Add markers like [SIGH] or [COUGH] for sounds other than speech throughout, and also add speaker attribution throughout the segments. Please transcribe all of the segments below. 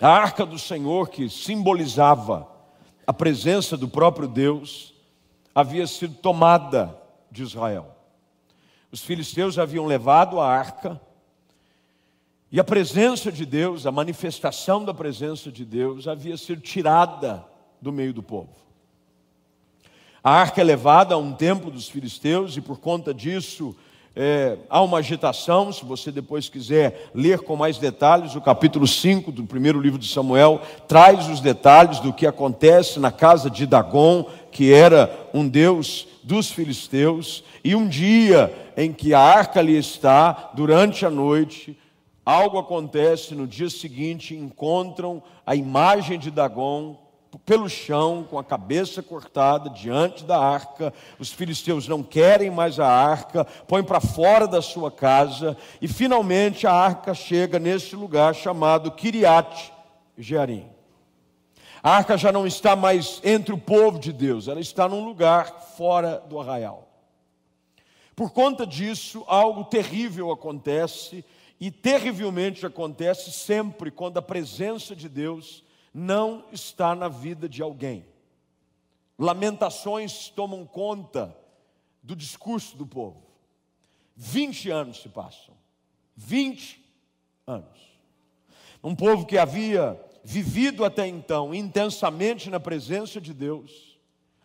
Speaker 1: A arca do Senhor, que simbolizava a presença do próprio Deus, havia sido tomada de Israel. Os filisteus haviam levado a arca, e a presença de Deus, a manifestação da presença de Deus, havia sido tirada do meio do povo. A arca é levada a um templo dos filisteus, e por conta disso, é, há uma agitação, se você depois quiser ler com mais detalhes, o capítulo 5 do primeiro livro de Samuel traz os detalhes do que acontece na casa de Dagon, que era um deus dos filisteus, e um dia em que a arca ali está, durante a noite, algo acontece, no dia seguinte encontram a imagem de Dagon pelo chão, com a cabeça cortada, diante da arca. Os filisteus não querem mais a arca, põem para fora da sua casa, e finalmente a arca chega nesse lugar chamado Kiriat Jearim. A arca já não está mais entre o povo de Deus, ela está num lugar fora do arraial. Por conta disso, algo terrível acontece, e terrivelmente acontece sempre quando a presença de Deus não está na vida de alguém. Lamentações tomam conta do discurso do povo. 20 anos se passam. 20 anos. Um povo que havia vivido até então intensamente na presença de Deus,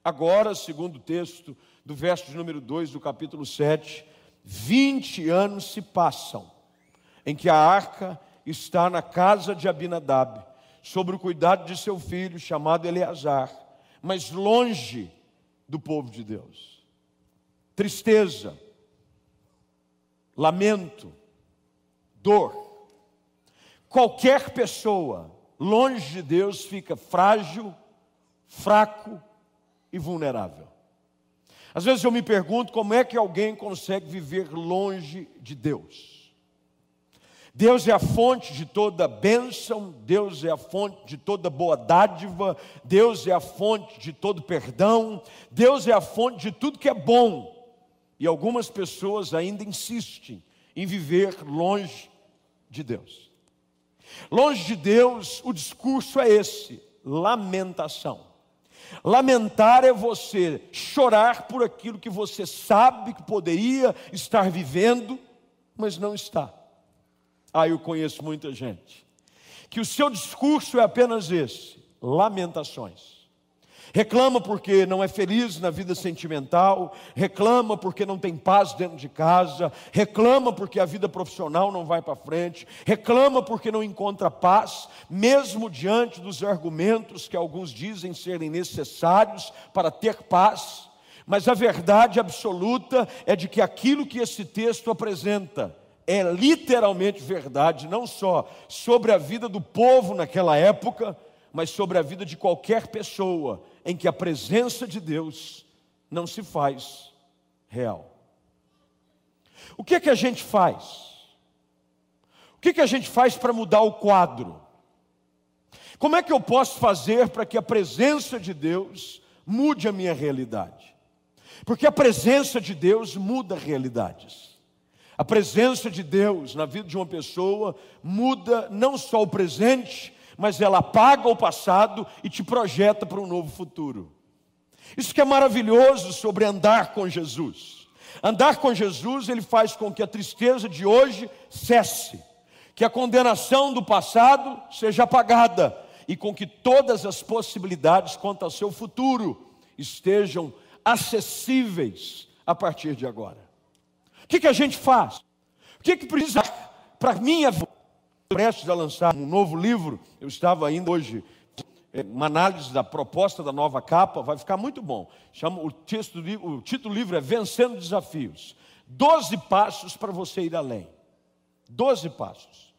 Speaker 1: agora, segundo o texto do verso de número 2 do capítulo 7, 20 anos se passam em que a arca está na casa de Abinadab sobre o cuidado de seu filho, chamado Eleazar, mas longe do povo de Deus. Tristeza, lamento, dor. Qualquer pessoa longe de Deus fica frágil, fraco e vulnerável. Às vezes eu me pergunto como é que alguém consegue viver longe de Deus. Deus é a fonte de toda bênção, Deus é a fonte de toda boa dádiva, Deus é a fonte de todo perdão, Deus é a fonte de tudo que é bom. E algumas pessoas ainda insistem em viver longe de Deus. Longe de Deus, o discurso é esse: lamentação. Lamentar é você chorar por aquilo que você sabe que poderia estar vivendo, mas não está. Ah, eu conheço muita gente. Que o seu discurso é apenas esse: lamentações. Reclama porque não é feliz na vida sentimental, reclama porque não tem paz dentro de casa, reclama porque a vida profissional não vai para frente, reclama porque não encontra paz, mesmo diante dos argumentos que alguns dizem serem necessários para ter paz. Mas a verdade absoluta é de que aquilo que esse texto apresenta é literalmente verdade, não só sobre a vida do povo naquela época, mas sobre a vida de qualquer pessoa em que a presença de Deus não se faz real. O que é que a gente faz? O que é que a gente faz para mudar o quadro? Como é que eu posso fazer para que a presença de Deus mude a minha realidade? Porque a presença de Deus muda realidades. A presença de Deus na vida de uma pessoa muda não só o presente, mas ela apaga o passado e te projeta para um novo futuro. Isso que é maravilhoso sobre andar com Jesus. Andar com Jesus, ele faz com que a tristeza de hoje cesse, que a condenação do passado seja apagada e com que todas as possibilidades quanto ao seu futuro estejam acessíveis a partir de agora. O que, que a gente faz? O que, que precisa para minha? Prestes a lançar um novo livro, eu estava ainda hoje é, uma análise da proposta da nova capa, vai ficar muito bom. Chama, o, texto, o título do livro é Vencendo Desafios. Doze passos para você ir além. Doze passos.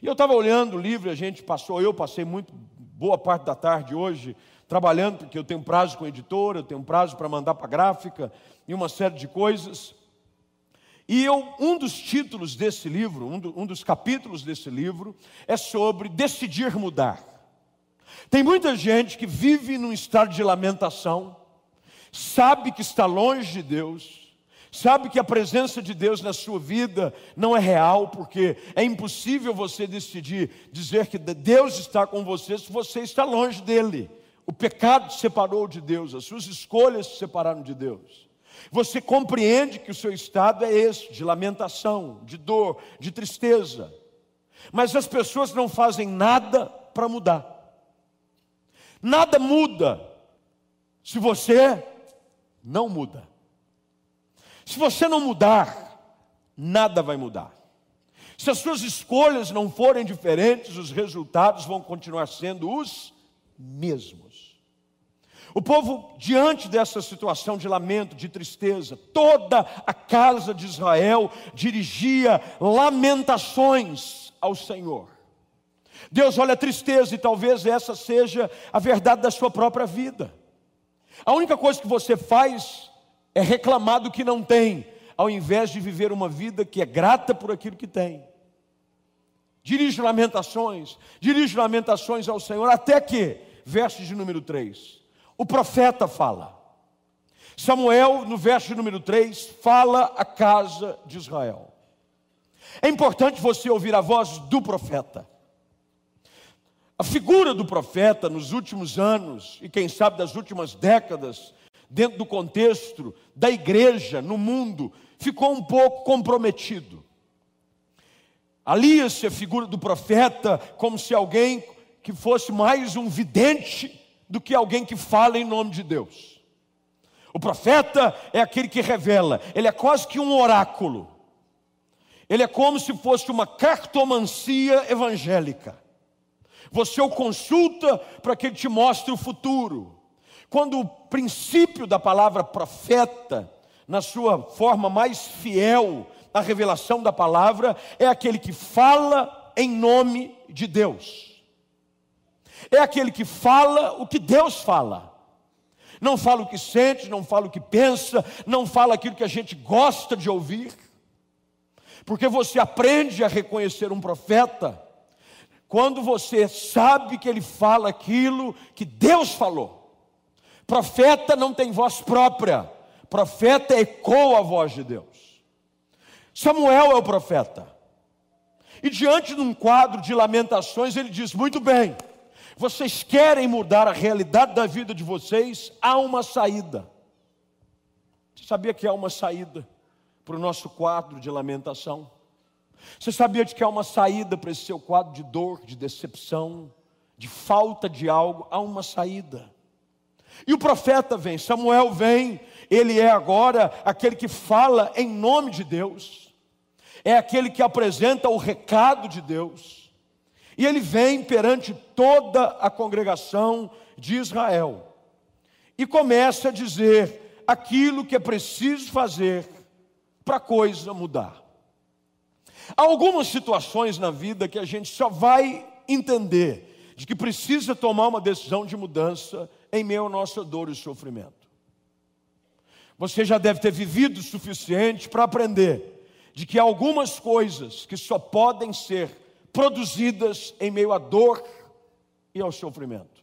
Speaker 1: E eu estava olhando o livro, a gente passou, eu passei muito boa parte da tarde hoje trabalhando, porque eu tenho prazo com a editora, eu tenho prazo para mandar para a gráfica e uma série de coisas. E eu, um dos títulos desse livro, um, do, um dos capítulos desse livro, é sobre decidir mudar. Tem muita gente que vive num estado de lamentação, sabe que está longe de Deus, Sabe que a presença de Deus na sua vida não é real, porque é impossível você decidir dizer que Deus está com você se você está longe dele. O pecado te separou de Deus, as suas escolhas te separaram de Deus. Você compreende que o seu estado é esse, de lamentação, de dor, de tristeza. Mas as pessoas não fazem nada para mudar. Nada muda se você não muda. Se você não mudar, nada vai mudar. Se as suas escolhas não forem diferentes, os resultados vão continuar sendo os mesmos. O povo, diante dessa situação de lamento, de tristeza, toda a casa de Israel dirigia lamentações ao Senhor. Deus olha a tristeza e talvez essa seja a verdade da sua própria vida. A única coisa que você faz é reclamar do que não tem, ao invés de viver uma vida que é grata por aquilo que tem. Dirige lamentações, dirige lamentações ao Senhor, até que, verso de número 3, o profeta fala. Samuel, no verso número 3, fala a casa de Israel. É importante você ouvir a voz do profeta. A figura do profeta nos últimos anos, e quem sabe das últimas décadas, dentro do contexto da igreja no mundo, ficou um pouco comprometido. Alia-se a figura do profeta como se alguém que fosse mais um vidente do que alguém que fala em nome de Deus. O profeta é aquele que revela, ele é quase que um oráculo. Ele é como se fosse uma cartomancia evangélica. Você o consulta para que ele te mostre o futuro. Quando o princípio da palavra profeta, na sua forma mais fiel, a revelação da palavra, é aquele que fala em nome de Deus. É aquele que fala o que Deus fala. Não fala o que sente, não fala o que pensa, não fala aquilo que a gente gosta de ouvir. Porque você aprende a reconhecer um profeta quando você sabe que ele fala aquilo que Deus falou. Profeta não tem voz própria, profeta ecoa a voz de Deus. Samuel é o profeta. E diante de um quadro de lamentações, ele diz: Muito bem, vocês querem mudar a realidade da vida de vocês, há uma saída. Você sabia que há uma saída para o nosso quadro de lamentação? Você sabia de que há uma saída para esse seu quadro de dor, de decepção, de falta de algo? Há uma saída. E o profeta vem, Samuel vem, ele é agora aquele que fala em nome de Deus, é aquele que apresenta o recado de Deus, e ele vem perante toda a congregação de Israel, e começa a dizer aquilo que é preciso fazer para a coisa mudar. Há algumas situações na vida que a gente só vai entender de que precisa tomar uma decisão de mudança em meio à nossa dor e sofrimento. Você já deve ter vivido o suficiente para aprender de que há algumas coisas que só podem ser produzidas em meio à dor e ao sofrimento.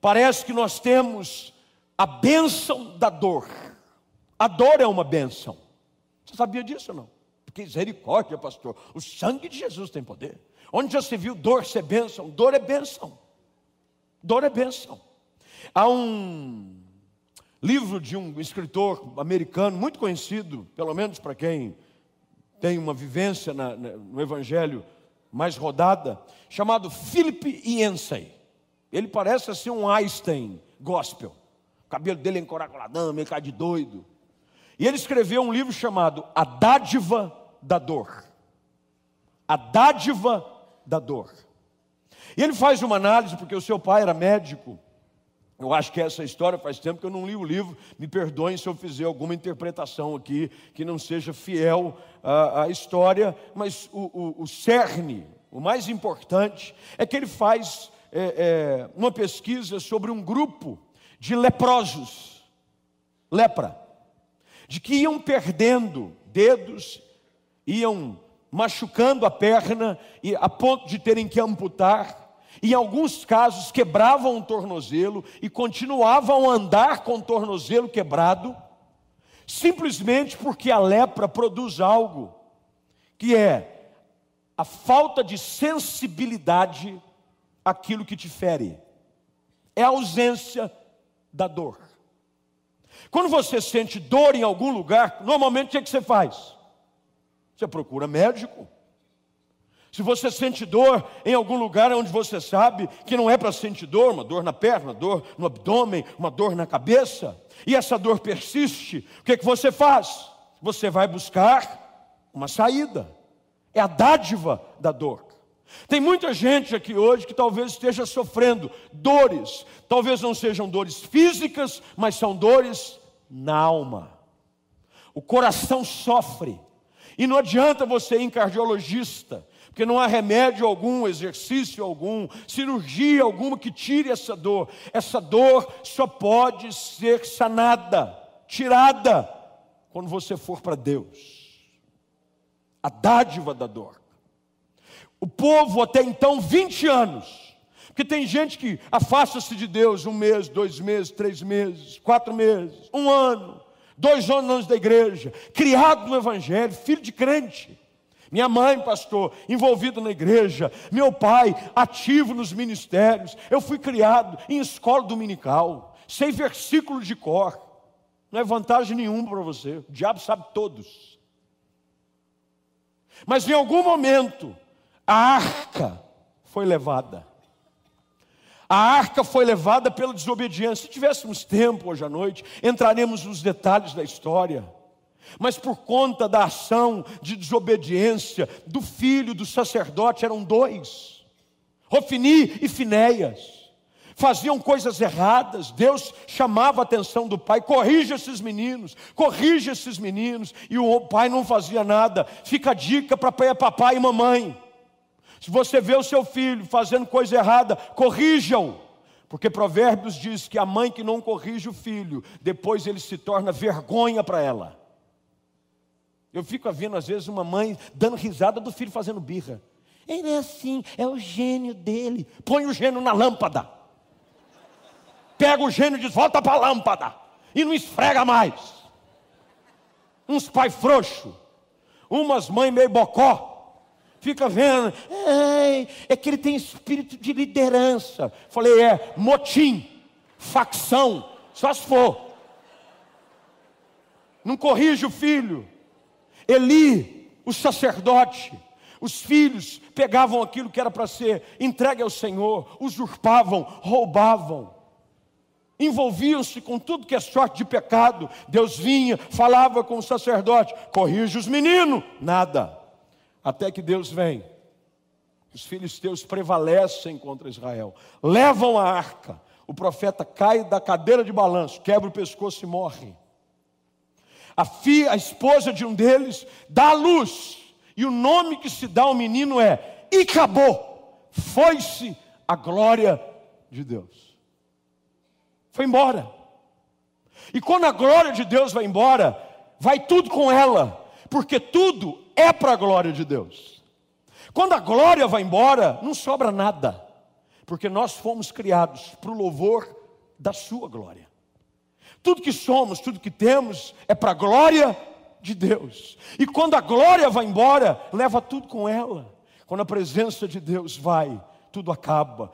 Speaker 1: Parece que nós temos a bênção da dor. A dor é uma bênção. Você sabia disso ou não? Porque misericórdia, pastor. O sangue de Jesus tem poder. Onde já se viu dor ser bênção? Dor é bênção. Dor é bênção. Há um livro de um escritor americano muito conhecido, pelo menos para quem tem uma vivência na, no Evangelho mais rodada, chamado Philip Yancey. Ele parece assim um Einstein gospel. O cabelo dele é encoracoladão, meio cara de doido. E ele escreveu um livro chamado A Dádiva da Dor. A Dádiva da Dor. E ele faz uma análise, porque o seu pai era médico. Eu acho que essa história faz tempo que eu não li o livro. Me perdoem se eu fizer alguma interpretação aqui que não seja fiel à, à história, mas o, o, o, cerne, o mais importante, é que ele faz é, é, uma pesquisa sobre um grupo de leprosos, lepra, de que iam perdendo dedos, iam machucando a perna e a ponto de terem que amputar. Em alguns casos quebravam o tornozelo e continuavam a andar com o tornozelo quebrado. simplesmente porque a lepra produz algo que é a falta de sensibilidade àquilo que te fere, é a ausência da dor. Quando você sente dor em algum lugar, normalmente o é que você faz? Você procura médico. Se você sente dor em algum lugar onde você sabe que não é para sentir dor, uma dor na perna, uma dor no abdômen, uma dor na cabeça, e essa dor persiste, o que, é que você faz? Você vai buscar uma saída. É a dádiva da dor. Tem muita gente aqui hoje que talvez esteja sofrendo dores, talvez não sejam dores físicas, mas são dores na alma. O coração sofre, e não adianta você ir em cardiologista, porque não há remédio algum, exercício algum, cirurgia alguma que tire essa dor. Essa dor só pode ser sanada, tirada, quando você for para Deus. A dádiva da dor. O povo até então, 20 anos, porque tem gente que afasta-se de Deus um mês, dois meses, três meses, quatro meses, um ano, dois anos da igreja, criado no Evangelho, filho de crente. Minha mãe, pastor, envolvida na igreja. Meu pai, ativo nos ministérios. Eu fui criado em escola dominical, sem versículos de cor. Não é vantagem nenhuma para você. O diabo sabe todos. Mas em algum momento, a arca foi levada. A arca foi levada pela desobediência. Se tivéssemos tempo hoje à noite, entraremos nos detalhes da história. Mas por conta da ação de desobediência do filho do sacerdote, eram dois, Rofini e Finéias, faziam coisas erradas, Deus chamava a atenção do pai, corrija esses meninos, corrija esses meninos, e o pai não fazia nada. Fica a dica para papai e mamãe. Se você vê o seu filho fazendo coisa errada, corrijam. Porque Provérbios diz que a mãe que não corrige o filho, depois ele se torna vergonha para ela. Eu fico vendo, às vezes, uma mãe dando risada do filho fazendo birra. Ele é assim, é o gênio dele. Põe o gênio na lâmpada. Pega o gênio e diz: volta para a lâmpada. E não esfrega mais. Uns pai frouxo, umas mães meio bocó. Fica vendo, é que ele tem espírito de liderança. Falei, é motim, facção, só se for. Não corrige o filho Eli, o sacerdote, os filhos pegavam aquilo que era para ser entregue ao Senhor, usurpavam, roubavam, envolviam-se com tudo que é sorte de pecado. Deus vinha, falava com o sacerdote: corrige os meninos, nada. Até que Deus vem, os filisteus prevalecem contra Israel, levam a arca, o profeta cai da cadeira de balanço, quebra o pescoço e morre. A filha, a esposa de um deles, dá a luz. E o nome que se dá ao menino é Icabô. Foi-se a glória de Deus. Foi embora. E quando a glória de Deus vai embora, vai tudo com ela, porque tudo é para a glória de Deus. Quando a glória vai embora, não sobra nada, porque nós fomos criados para o louvor da Sua glória. Tudo que somos, tudo que temos é para a glória de Deus. E quando a glória vai embora, leva tudo com ela. Quando a presença de Deus vai, tudo acaba.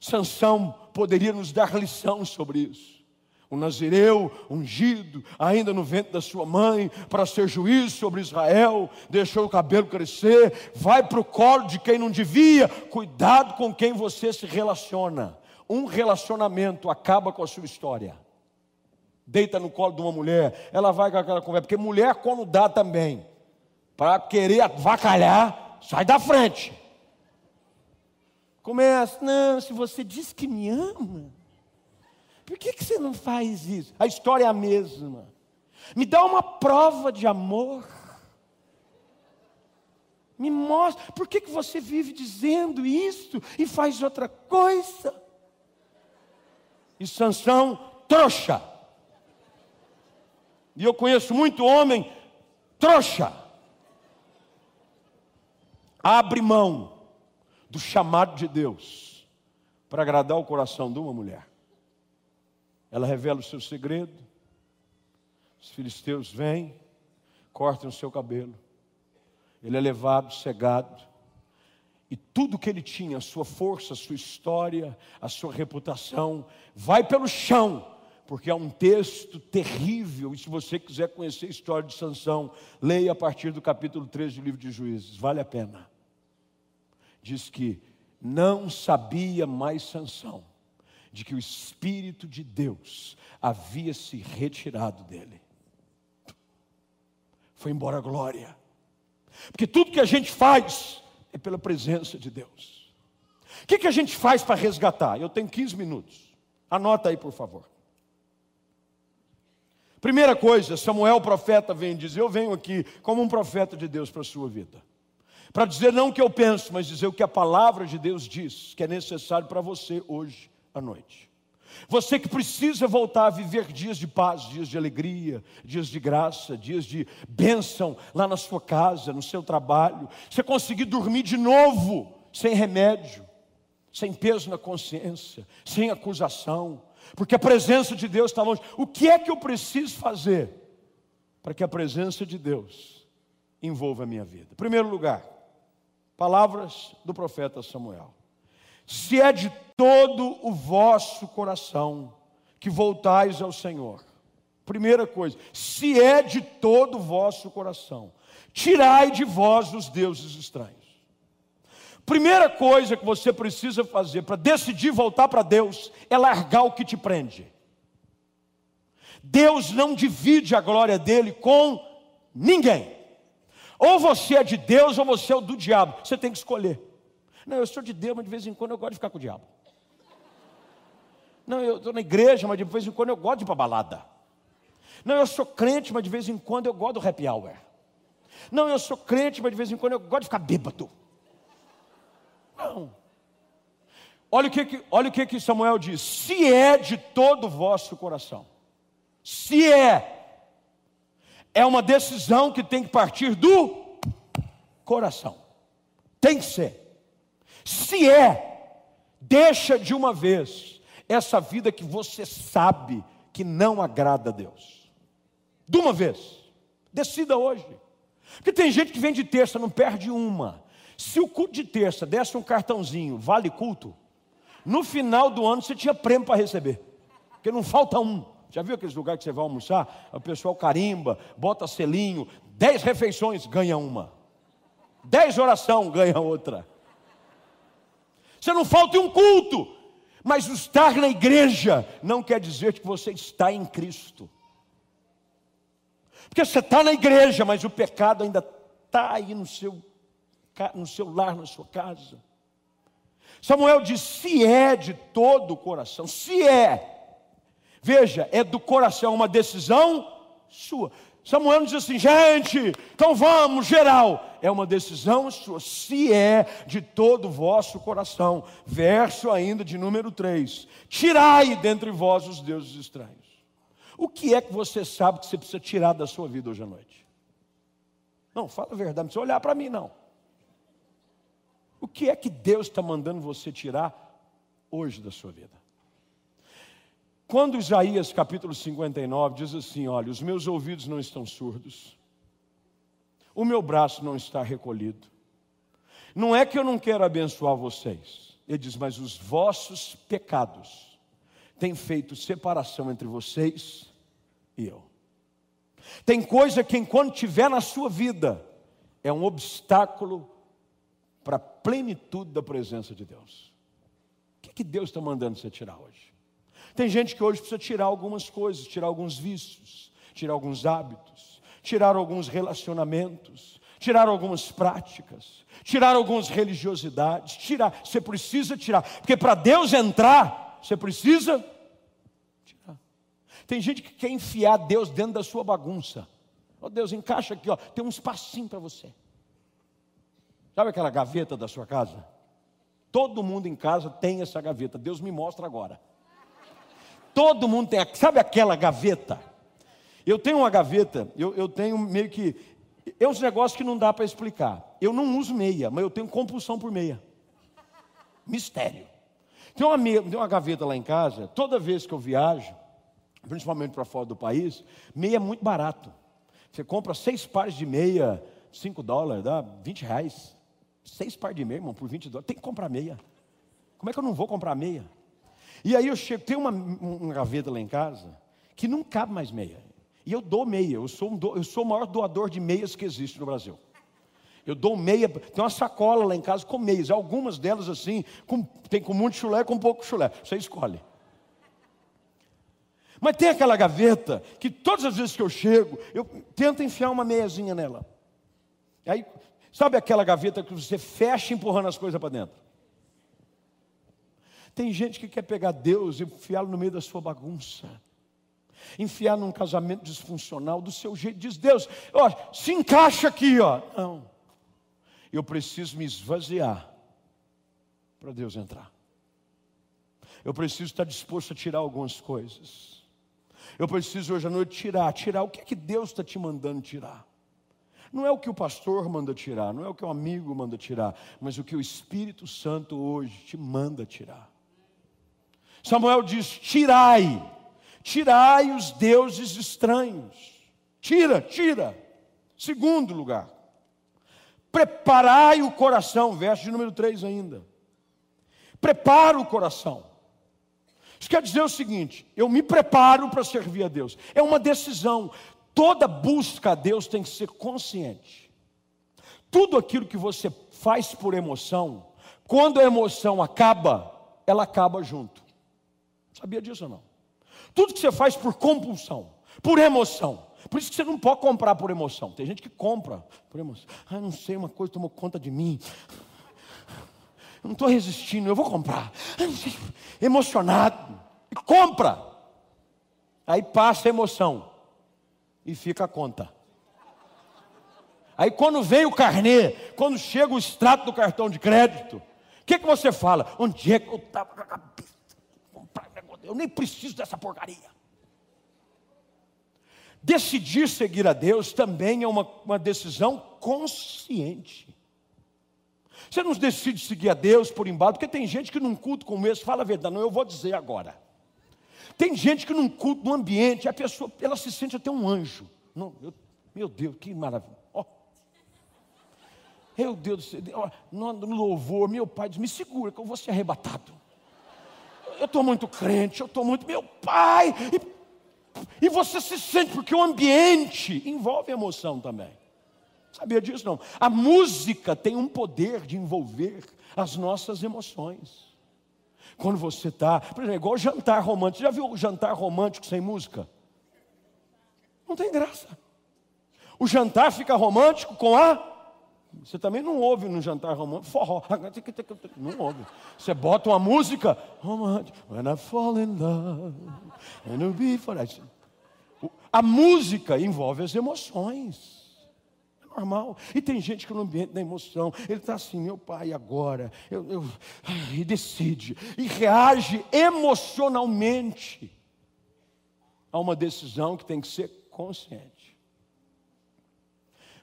Speaker 1: Sansão poderia nos dar lição sobre isso. O Nazireu, ungido, ainda no ventre da sua mãe, para ser juiz sobre Israel, deixou o cabelo crescer, vai para o colo de quem não devia. Cuidado com quem você se relaciona. Um relacionamento acaba com a sua história deita no colo de uma mulher, ela vai com aquela conversa, porque mulher, quando dá também, para querer avacalhar, sai da frente. Começa, não, se você diz que me ama, por que, que você não faz isso? A história é a mesma. Me dá uma prova de amor. Me mostra, por que, que você vive dizendo isso e faz outra coisa? E Sansão, trouxa. E eu conheço muito homem trouxa. Abre mão do chamado de Deus para agradar o coração de uma mulher. Ela revela o seu segredo, Os filisteus vêm, cortam o seu cabelo. Ele é levado, cegado. E tudo que ele tinha, a sua força, a sua história, a sua reputação, vai pelo chão, porque é um texto terrível. E se você quiser conhecer a história de Sansão, leia a partir do capítulo 13 do livro de Juízes, vale a pena. Diz que não sabia mais Sansão de que o espírito de Deus havia se retirado dele. Foi embora a glória. Porque tudo que a gente faz é pela presença de Deus. O que, que a gente faz para resgatar? Eu tenho 15 minutos. Anota aí, por favor. Primeira coisa, Samuel, profeta, vem dizer: Eu venho aqui como um profeta de Deus para a sua vida. Para dizer não o que eu penso, mas dizer o que a palavra de Deus diz, que é necessário para você hoje à noite. Você que precisa voltar a viver dias de paz, dias de alegria, dias de graça, dias de bênção lá na sua casa, no seu trabalho. Você conseguir dormir de novo, sem remédio, sem peso na consciência, sem acusação, porque a presença de Deus está longe. O que é que eu preciso fazer para que a presença de Deus envolva a minha vida? Em primeiro lugar, palavras do profeta Samuel se é de todo o vosso coração que voltais ao Senhor. Primeira coisa, se é de todo o vosso coração, tirai de vós os deuses estranhos. Primeira coisa que você precisa fazer para decidir voltar para Deus é largar o que te prende. Deus não divide a glória dele com ninguém. Ou você é de Deus ou você é do diabo. Você tem que escolher. Não, eu sou de Deus, mas de vez em quando eu gosto de ficar com o diabo. Não, eu estou na igreja, mas de vez em quando eu gosto de ir para balada. Não, eu sou crente, mas de vez em quando eu gosto do happy hour. Não, eu sou crente, mas de vez em quando eu gosto de ficar bêbado. Não. Olha o que, olha o que, que Samuel diz: se é de todo o vosso coração, se é, é uma decisão que tem que partir do coração, tem que ser. Se é, deixa de uma vez essa vida que você sabe que não agrada a Deus. De uma vez. Decida hoje. Porque tem gente que vem de terça, não perde uma. Se o culto de terça desse um cartãozinho, vale culto, no final do ano você tinha prêmio para receber. Porque não falta um. Já viu aqueles lugares que você vai almoçar? O pessoal carimba, bota selinho, dez refeições, ganha uma. Dez oração, ganha outra. Você não falta em um culto, mas estar na igreja não quer dizer que você está em Cristo. Porque você está na igreja, mas o pecado ainda está aí no seu, no seu lar, na sua casa. Samuel diz: se é de todo o coração, se é, veja, é do coração uma decisão sua. Samuel diz assim: gente, então vamos, geral. É uma decisão sua, se é de todo o vosso coração. Verso ainda de número 3: Tirai dentre vós os deuses estranhos. O que é que você sabe que você precisa tirar da sua vida hoje à noite? Não, fala a verdade, não precisa olhar para mim, não. O que é que Deus está mandando você tirar hoje da sua vida? Quando Isaías capítulo 59 diz assim: Olha, os meus ouvidos não estão surdos, o meu braço não está recolhido. Não é que eu não quero abençoar vocês, ele diz, mas os vossos pecados têm feito separação entre vocês e eu. Tem coisa que, enquanto tiver na sua vida, é um obstáculo para a plenitude da presença de Deus. O que, que Deus está mandando você tirar hoje? Tem gente que hoje precisa tirar algumas coisas, tirar alguns vícios, tirar alguns hábitos, tirar alguns relacionamentos, tirar algumas práticas, tirar algumas religiosidades, tirar, você precisa tirar, porque para Deus entrar, você precisa tirar. Tem gente que quer enfiar Deus dentro da sua bagunça. Ó oh, Deus, encaixa aqui, ó, tem um espacinho para você. Sabe aquela gaveta da sua casa? Todo mundo em casa tem essa gaveta. Deus me mostra agora. Todo mundo tem, sabe aquela gaveta? Eu tenho uma gaveta, eu, eu tenho meio que. É uns negócios que não dá para explicar. Eu não uso meia, mas eu tenho compulsão por meia. Mistério. Tem uma, meia, tem uma gaveta lá em casa, toda vez que eu viajo, principalmente para fora do país, meia é muito barato. Você compra seis pares de meia, 5 dólares, dá 20 reais. Seis pares de meia, irmão, por 20 dólares. Tem que comprar meia. Como é que eu não vou comprar meia? E aí eu chego, tem uma, uma gaveta lá em casa que não cabe mais meia. E eu dou meia, eu sou, um do, eu sou o maior doador de meias que existe no Brasil. Eu dou meia, tem uma sacola lá em casa com meias, algumas delas assim, com, tem com muito chulé, com pouco chulé. Você escolhe. Mas tem aquela gaveta que todas as vezes que eu chego, eu tento enfiar uma meiazinha nela. Aí, sabe aquela gaveta que você fecha empurrando as coisas para dentro? Tem gente que quer pegar Deus e enfiá-lo no meio da sua bagunça. Enfiar num casamento disfuncional do seu jeito. Diz Deus, ó, se encaixa aqui, ó. Não. Eu preciso me esvaziar para Deus entrar. Eu preciso estar disposto a tirar algumas coisas. Eu preciso hoje à noite tirar, tirar o que é que Deus está te mandando tirar. Não é o que o pastor manda tirar, não é o que o amigo manda tirar, mas o que o Espírito Santo hoje te manda tirar. Samuel diz: tirai, tirai os deuses estranhos. Tira, tira. Segundo lugar, preparai o coração, verso de número 3 ainda. Prepara o coração. Isso quer dizer o seguinte: eu me preparo para servir a Deus. É uma decisão. Toda busca a Deus tem que ser consciente. Tudo aquilo que você faz por emoção, quando a emoção acaba, ela acaba junto. Sabia disso ou não? Tudo que você faz por compulsão, por emoção. Por isso que você não pode comprar por emoção. Tem gente que compra por emoção. Ah, não sei, uma coisa tomou conta de mim. Eu não estou resistindo, eu vou comprar. Emocionado. E compra. Aí passa a emoção. E fica a conta. Aí quando vem o carnê, quando chega o extrato do cartão de crédito, o que, que você fala? Onde é que eu estava com a cabeça? Eu nem preciso dessa porcaria. Decidir seguir a Deus também é uma, uma decisão consciente. Você não decide seguir a Deus por embalo, porque tem gente que num culto como esse, fala a verdade, não, eu vou dizer agora. Tem gente que num culto, num ambiente, a pessoa, ela se sente até um anjo. Não, eu, meu Deus, que maravilha. Oh. Meu Deus do céu, no, no louvor, meu pai diz, me segura que eu vou ser arrebatado. Eu estou muito crente, eu estou muito, meu pai. E, e você se sente, porque o ambiente envolve emoção também. Sabia disso não? A música tem um poder de envolver as nossas emoções. Quando você está, por exemplo, igual jantar romântico. Já viu o jantar romântico sem música? Não tem graça. O jantar fica romântico com a. Você também não ouve no jantar romântico forró. Não ouve. Você bota uma música romântica. When I fall in love, and be for A música envolve as emoções normal. E tem gente que no ambiente da emoção, ele está assim, meu pai, agora, eu, eu, e decide, e reage emocionalmente a uma decisão que tem que ser consciente.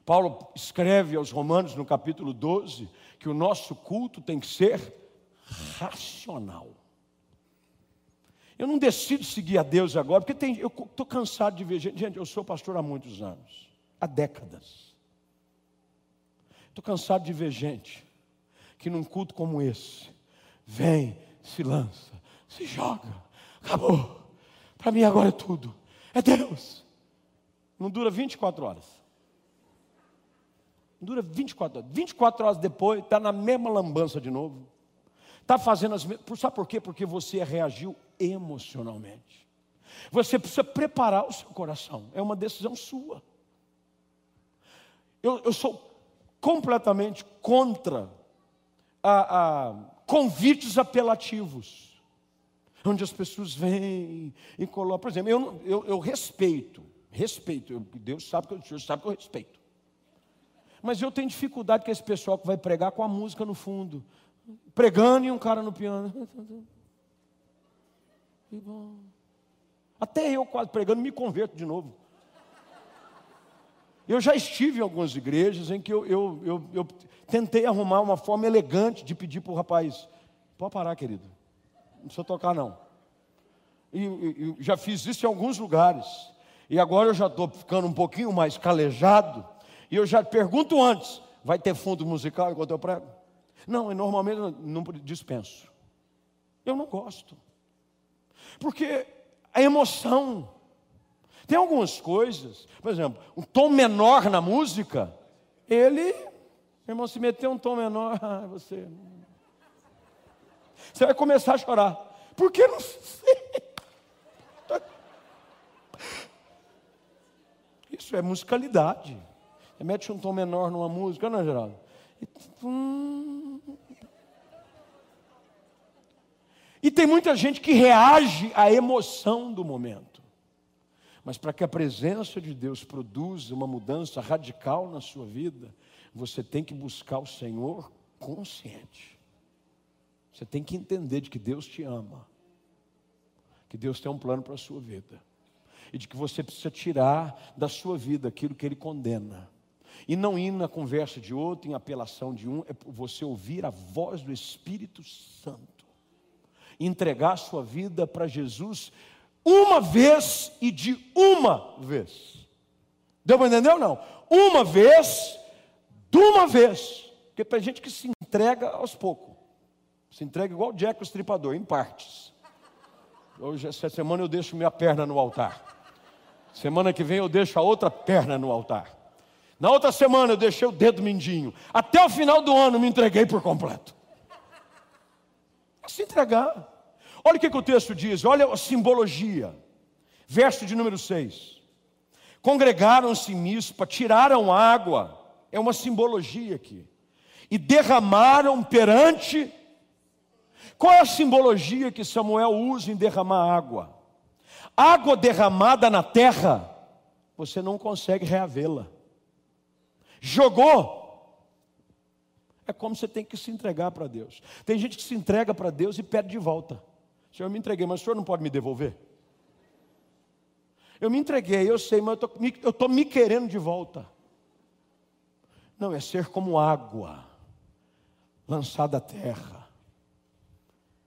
Speaker 1: Paulo escreve aos Romanos no capítulo 12 que o nosso culto tem que ser racional. Eu não decido seguir a Deus agora, porque tem, eu estou cansado de ver gente. Gente, eu sou pastor há muitos anos, há décadas. Estou cansado de ver gente que num culto como esse vem, se lança, se joga, acabou. Para mim agora é tudo. É Deus. Não dura 24 horas. Não dura 24 horas. 24 horas depois, está na mesma lambança de novo. Está fazendo as mesmas. Sabe por quê? Porque você reagiu emocionalmente. Você precisa preparar o seu coração. É uma decisão sua. Eu, eu sou completamente contra a, a convites apelativos, onde as pessoas vêm e colocam. Por exemplo, eu, eu, eu respeito, respeito, eu, Deus sabe que eu, Deus sabe que eu respeito. Mas eu tenho dificuldade com esse pessoal que vai pregar com a música no fundo, pregando e um cara no piano. [LAUGHS] Até eu quase pregando me converto de novo. Eu já estive em algumas igrejas em que eu, eu, eu, eu tentei arrumar uma forma elegante de pedir para o rapaz: pode parar, querido, não precisa tocar não. E, e, e já fiz isso em alguns lugares. E agora eu já estou ficando um pouquinho mais calejado. E eu já pergunto antes: vai ter fundo musical enquanto eu prego? Não, eu normalmente não dispenso. Eu não gosto. Porque a emoção. Tem algumas coisas, por exemplo, um tom menor na música, ele, irmão, se meter um tom menor, [LAUGHS] ah, você. Você vai começar a chorar. Porque não sei. Isso é musicalidade. Você mete um tom menor numa música, não é, Geraldo? E, hum, e tem muita gente que reage à emoção do momento. Mas para que a presença de Deus produza uma mudança radical na sua vida, você tem que buscar o Senhor consciente. Você tem que entender de que Deus te ama, que Deus tem um plano para a sua vida, e de que você precisa tirar da sua vida aquilo que Ele condena. E não ir na conversa de outro, em apelação de um, é você ouvir a voz do Espírito Santo entregar a sua vida para Jesus uma vez e de uma vez. Deu para entender ou não? Uma vez, de uma vez. Porque tem gente que se entrega aos poucos. Se entrega igual o Jack o estripador, em partes. Hoje, essa semana eu deixo minha perna no altar. Semana que vem eu deixo a outra perna no altar. Na outra semana eu deixei o dedo mindinho. Até o final do ano me entreguei por completo se entregar. Olha o que, que o texto diz, olha a simbologia. Verso de número 6. Congregaram-se em Mispa, tiraram água, é uma simbologia aqui, e derramaram perante. Qual é a simbologia que Samuel usa em derramar água? Água derramada na terra, você não consegue reavê-la. Jogou, é como você tem que se entregar para Deus. Tem gente que se entrega para Deus e pede de volta. Senhor, eu me entreguei, mas o senhor não pode me devolver? Eu me entreguei, eu sei, mas eu estou me querendo de volta. Não, é ser como água lançada à terra.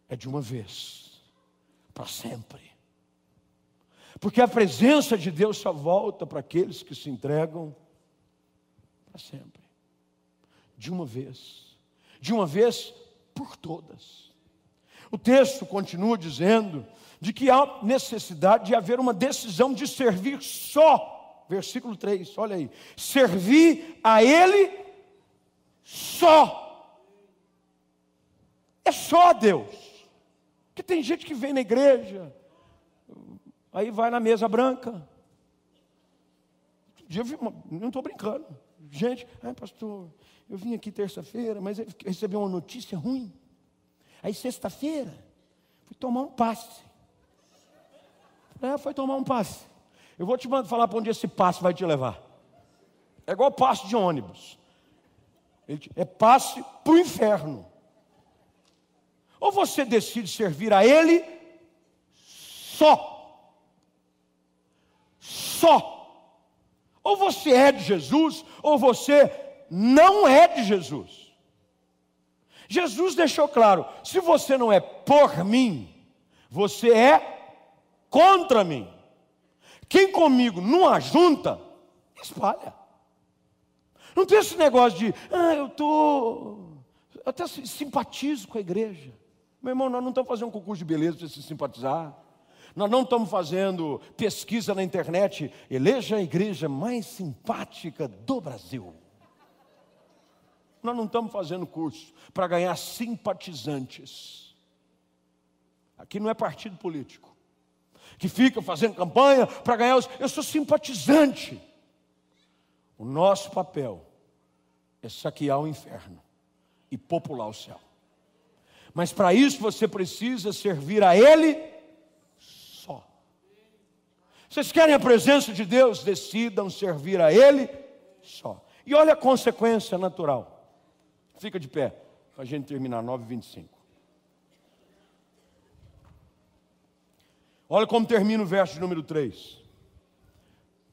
Speaker 1: É de uma vez, para sempre. Porque a presença de Deus só volta para aqueles que se entregam para sempre de uma vez, de uma vez por todas. O texto continua dizendo de que há necessidade de haver uma decisão de servir só. Versículo 3, olha aí. Servir a Ele só. É só Deus. Porque tem gente que vem na igreja, aí vai na mesa branca. Não estou brincando. Gente, ai pastor, eu vim aqui terça-feira, mas recebi uma notícia ruim. Aí sexta-feira, fui tomar um passe. É, foi tomar um passe. Eu vou te falar para onde esse passe vai te levar. É igual passe de ônibus. É passe para o inferno. Ou você decide servir a Ele só. Só. Ou você é de Jesus, ou você não é de Jesus. Jesus deixou claro: se você não é por mim, você é contra mim. Quem comigo não ajunta, espalha. Não tem esse negócio de, ah, eu estou. Até simpatizo com a igreja. Meu irmão, nós não estamos fazendo um concurso de beleza para se simpatizar. Nós não estamos fazendo pesquisa na internet. Eleja a igreja mais simpática do Brasil. Nós não estamos fazendo curso para ganhar simpatizantes. Aqui não é partido político que fica fazendo campanha para ganhar os. Eu sou simpatizante. O nosso papel é saquear o inferno e popular o céu. Mas para isso você precisa servir a Ele só. Vocês querem a presença de Deus? Decidam servir a Ele só. E olha a consequência natural. Fica de pé, para a gente terminar, 9h25. Olha como termina o verso de número 3.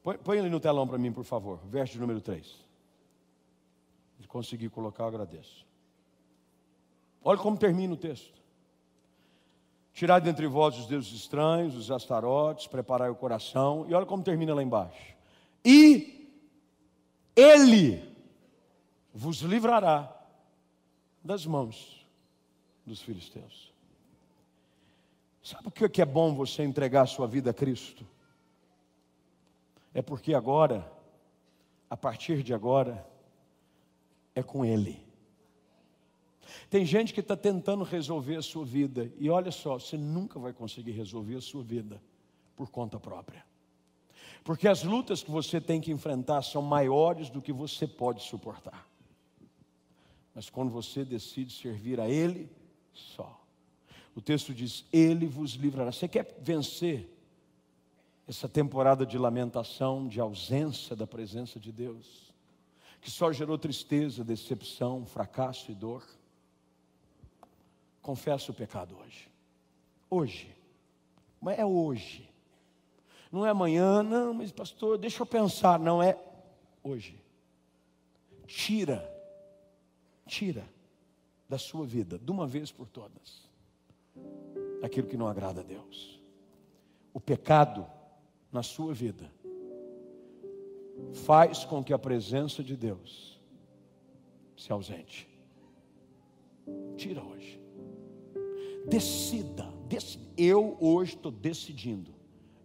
Speaker 1: Põe, põe ele no telão para mim, por favor. Verso de número 3. Se conseguir colocar, eu agradeço. Olha como termina o texto. Tirar dentre vós os deuses estranhos, os astarotes, preparai o coração. E olha como termina lá embaixo. E Ele vos livrará das mãos dos filisteus. Sabe o que é bom você entregar a sua vida a Cristo? É porque agora, a partir de agora, é com Ele. Tem gente que está tentando resolver a sua vida, e olha só, você nunca vai conseguir resolver a sua vida por conta própria. Porque as lutas que você tem que enfrentar são maiores do que você pode suportar. Mas quando você decide servir a Ele, só. O texto diz: Ele vos livrará. Você quer vencer essa temporada de lamentação, de ausência da presença de Deus, que só gerou tristeza, decepção, fracasso e dor? Confessa o pecado hoje. Hoje. Mas é hoje. Não é amanhã, não, mas pastor, deixa eu pensar. Não é hoje. Tira, tira da sua vida, de uma vez por todas, aquilo que não agrada a Deus. O pecado na sua vida faz com que a presença de Deus se ausente. Tira hoje. Decida. Eu hoje estou decidindo.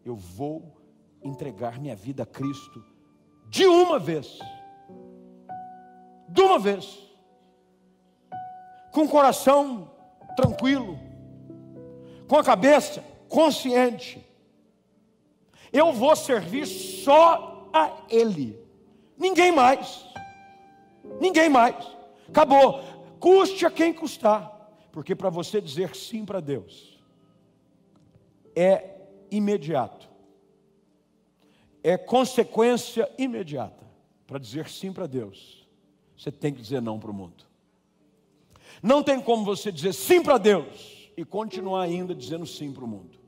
Speaker 1: Eu vou entregar minha vida a Cristo de uma vez. De uma vez. Com o coração tranquilo. Com a cabeça consciente. Eu vou servir só a Ele. Ninguém mais. Ninguém mais. Acabou. Custe a quem custar. Porque para você dizer sim para Deus é imediato. É consequência imediata. Para dizer sim para Deus, você tem que dizer não para o mundo. Não tem como você dizer sim para Deus e continuar ainda dizendo sim para o mundo.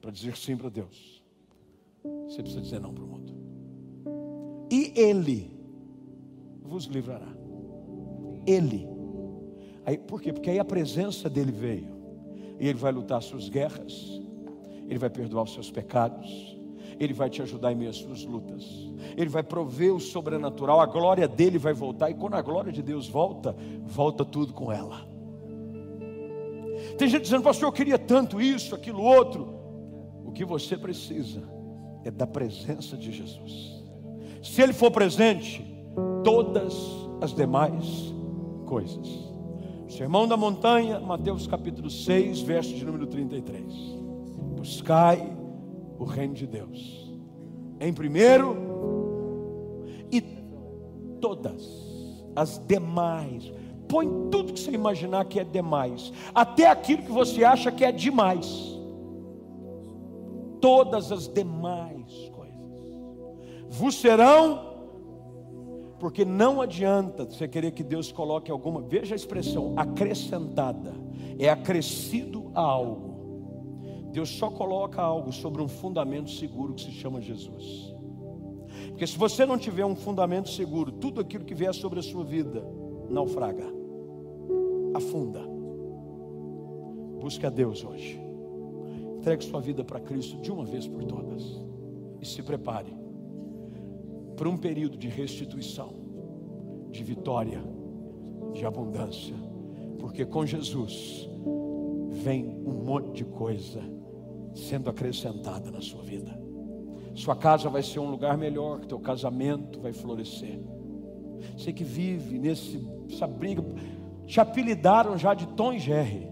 Speaker 1: Para dizer sim para Deus, você precisa dizer não para o mundo. E Ele vos livrará. Ele Aí, por quê? Porque aí a presença dele veio. E ele vai lutar suas guerras. Ele vai perdoar os seus pecados. Ele vai te ajudar em meio às suas lutas. Ele vai prover o sobrenatural. A glória dele vai voltar. E quando a glória de Deus volta, volta tudo com ela. Tem gente dizendo, pastor, eu queria tanto isso, aquilo, outro. O que você precisa é da presença de Jesus. Se ele for presente, todas as demais coisas Sermão da Montanha, Mateus capítulo 6, verso de número 33. Buscai o reino de Deus. Em primeiro, e todas as demais. Põe tudo que você imaginar que é demais, até aquilo que você acha que é demais. Todas as demais coisas vos serão porque não adianta você querer que Deus coloque alguma, veja a expressão, acrescentada, é acrescido a algo. Deus só coloca algo sobre um fundamento seguro que se chama Jesus. Porque se você não tiver um fundamento seguro, tudo aquilo que vier sobre a sua vida naufraga, afunda. Busque a Deus hoje. Entregue sua vida para Cristo de uma vez por todas. E se prepare para um período de restituição, de vitória, de abundância, porque com Jesus vem um monte de coisa sendo acrescentada na sua vida. Sua casa vai ser um lugar melhor, teu casamento vai florescer. Você que vive nesse, essa briga, te apelidaram já de Tom e Jerry.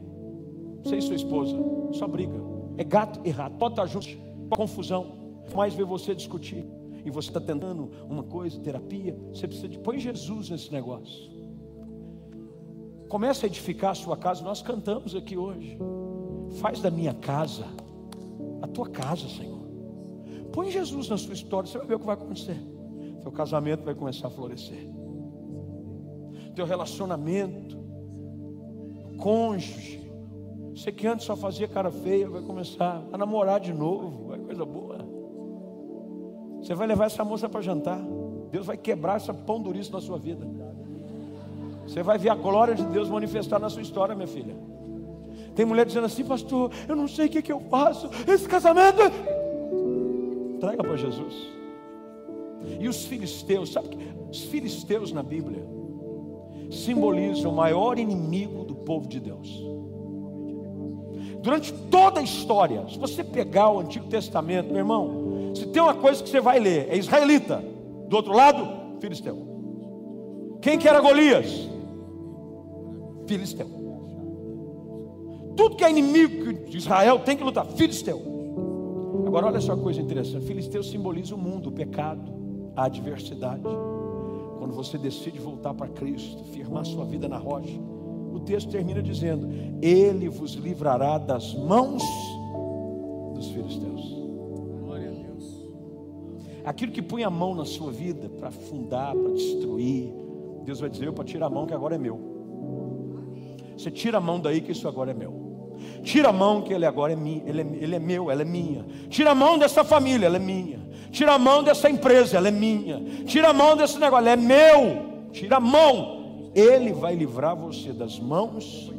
Speaker 1: Você e sua esposa, só briga. É gato e rato. Pode estar juntos, confusão. Mais ver você discutir e você está tentando uma coisa, terapia, você precisa de põe Jesus nesse negócio. Comece a edificar a sua casa. Nós cantamos aqui hoje. Faz da minha casa tua casa, Senhor. Põe Jesus na sua história, você vai ver o que vai acontecer. Teu casamento vai começar a florescer. Teu relacionamento, cônjuge. Você que antes só fazia cara feia, vai começar a namorar de novo, vai coisa boa. Você vai levar essa moça para jantar. Deus vai quebrar essa pão durice na sua vida. Você vai ver a glória de Deus manifestar na sua história, minha filha. Tem mulher dizendo assim, pastor, eu não sei o que, que eu faço. Esse casamento. Traga para Jesus. E os filisteus, sabe que os filisteus na Bíblia simbolizam o maior inimigo do povo de Deus. Durante toda a história, se você pegar o Antigo Testamento, meu irmão, se tem uma coisa que você vai ler, é israelita. Do outro lado, filisteu. Quem que era Golias? Filisteu. Tudo que é inimigo de Israel tem que lutar. Filisteu. Agora olha só a coisa interessante. Filisteu simboliza o mundo, o pecado, a adversidade. Quando você decide voltar para Cristo, firmar sua vida na rocha, o texto termina dizendo: Ele vos livrará das mãos dos filisteus. Glória a Deus. Aquilo que põe a mão na sua vida para afundar, para destruir, Deus vai dizer: Eu para tirar a mão que agora é meu. Você tira a mão daí que isso agora é meu. Tira a mão que ele agora é, minha, ele, é, ele é meu, ela é minha. Tira a mão dessa família, ela é minha. Tira a mão dessa empresa, ela é minha. Tira a mão desse negócio, ela é meu. Tira a mão. Ele vai livrar você das mãos